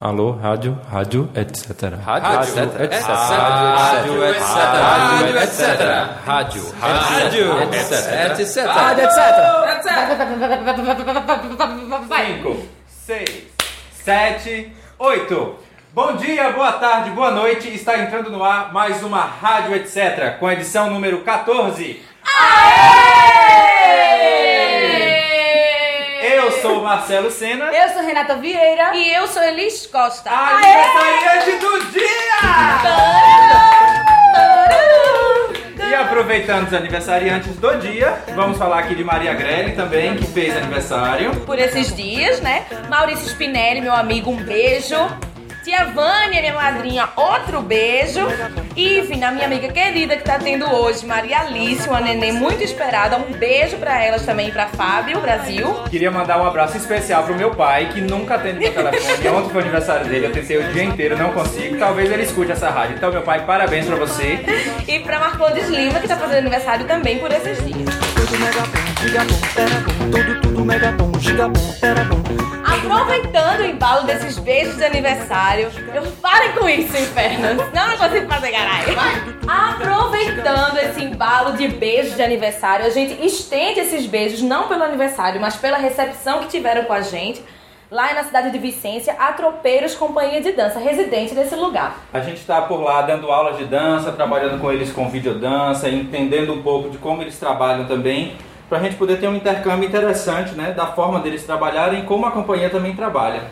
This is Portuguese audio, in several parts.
Alô, rádio, rádio, etc. Rádio, etc. Rádio, etc. Rádio, etc. Rádio, rádio, etc. etc. Rádio, etc. Cinco, seis, sete, oito. Bom dia, boa tarde, boa noite. Está entrando no ar mais uma Rádio Etc. com a edição número 14. Eu Marcelo Sena. Eu sou Renata Vieira. E eu sou Elis Costa. Aniversariante do dia! E aproveitando os aniversariantes do dia, vamos falar aqui de Maria Grelli também, que fez aniversário. Por esses dias, né? Maurício Spinelli, meu amigo, um beijo. Tia Vânia, minha madrinha, outro beijo. E, enfim, a minha amiga querida que tá tendo hoje, Maria Alice, uma neném muito esperada. Um beijo pra elas também, pra Fábio, Brasil. Queria mandar um abraço especial pro meu pai, que nunca atende meu telefone. Ontem foi o aniversário dele, eu tentei o dia inteiro, não consigo. Talvez ele escute essa rádio. Então, meu pai, parabéns pra você. E pra Marcondes Lima, que tá fazendo aniversário também por esses dias. Tudo mega bom, giga bom, era bom, tudo, tudo mega bom, giga bom, era bom. Aproveitando o embalo desses beijos de aniversário, eu parem com isso, inferno. Não, não consigo fazer caralho. Aproveitando esse embalo de beijos de aniversário, a gente estende esses beijos não pelo aniversário, mas pela recepção que tiveram com a gente. Lá na cidade de Vicência, a Tropeiros Companhia de Dança, residente desse lugar. A gente está por lá dando aulas de dança, trabalhando com eles com videodança, entendendo um pouco de como eles trabalham também, para a gente poder ter um intercâmbio interessante, né, da forma deles trabalharem e como a companhia também trabalha.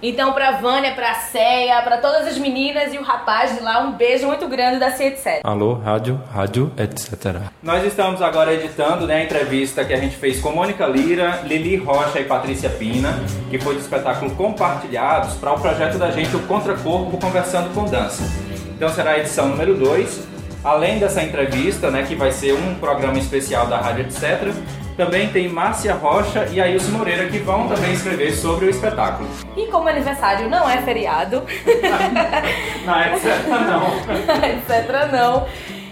Então, pra Vânia, pra Ceia, pra todas as meninas e o rapaz de lá, um beijo muito grande da C7. Alô, rádio, rádio, etc. Nós estamos agora editando né, a entrevista que a gente fez com Mônica Lira, Lili Rocha e Patrícia Pina, que foi do espetáculo Compartilhados, para o projeto da gente, o Contracorpo Conversando com Dança. Então será a edição número 2. Além dessa entrevista, né, que vai ser um programa especial da Rádio Etc., também tem Márcia Rocha e Ailson Moreira que vão também escrever sobre o espetáculo. E como aniversário não é feriado, Na etc. não. etc. não.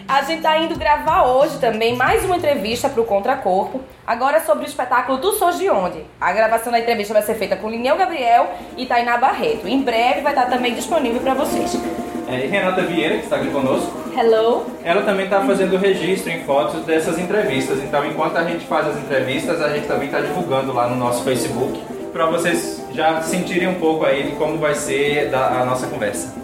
A gente tá indo gravar hoje também mais uma entrevista pro Contracorpo, agora sobre o espetáculo Tu Sou de Onde. A gravação da entrevista vai ser feita com Lineu Gabriel e Tainá Barreto. Em breve vai estar também disponível para vocês. É, e Renata Vieira, que está aqui conosco, Hello! ela também está fazendo registro em fotos dessas entrevistas. Então, enquanto a gente faz as entrevistas, a gente também está divulgando lá no nosso Facebook, para vocês já sentirem um pouco aí de como vai ser da- a nossa conversa.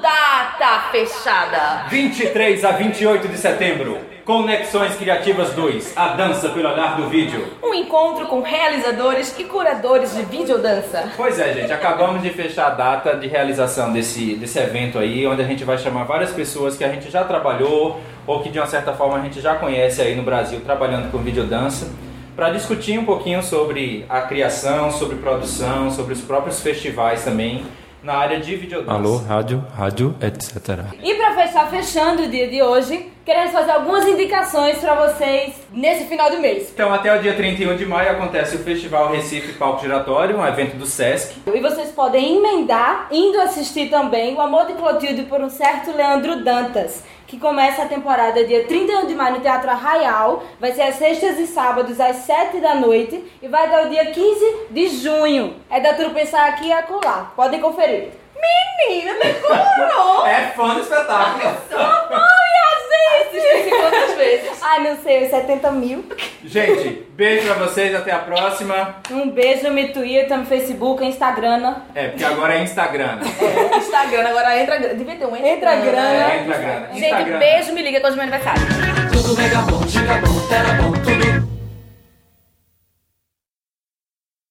Data fechada! 23 a 28 de setembro, Conexões Criativas 2, a dança pelo olhar do vídeo. Um encontro com realizadores e curadores de videodança. Pois é, gente, acabamos de fechar a data de realização desse, desse evento aí, onde a gente vai chamar várias pessoas que a gente já trabalhou ou que de uma certa forma a gente já conhece aí no Brasil trabalhando com videodança, para discutir um pouquinho sobre a criação, sobre produção, sobre os próprios festivais também na área de videodança. Alô, rádio, rádio, etc. E pra fechar, fechando o dia de hoje, queremos fazer algumas indicações pra vocês nesse final de mês. Então, até o dia 31 de maio acontece o Festival Recife Palco Giratório, um evento do SESC. E vocês podem emendar indo assistir também O Amor de Clotilde por um certo Leandro Dantas, que começa a temporada dia 31 de maio no Teatro Arraial, vai ser às sextas e sábados às 7 da noite e vai dar o dia 15 de junho. É da tudo pensar aqui e acolá. Podem conferir. Menina, decorou! É fã do espetáculo. Assisti quantas vezes? Ai, não sei, uns 70 mil. Gente, beijo pra vocês, até a próxima. Um beijo no Twitter, no Facebook, Instagram. É, porque agora é Instagram. Instagram, agora entra. Devia ter um Entra grana. É, Instagram. Gente, Instagram. beijo, me liga com o meu aniversário. Tudo mega bom, giga bom, era bom, tudo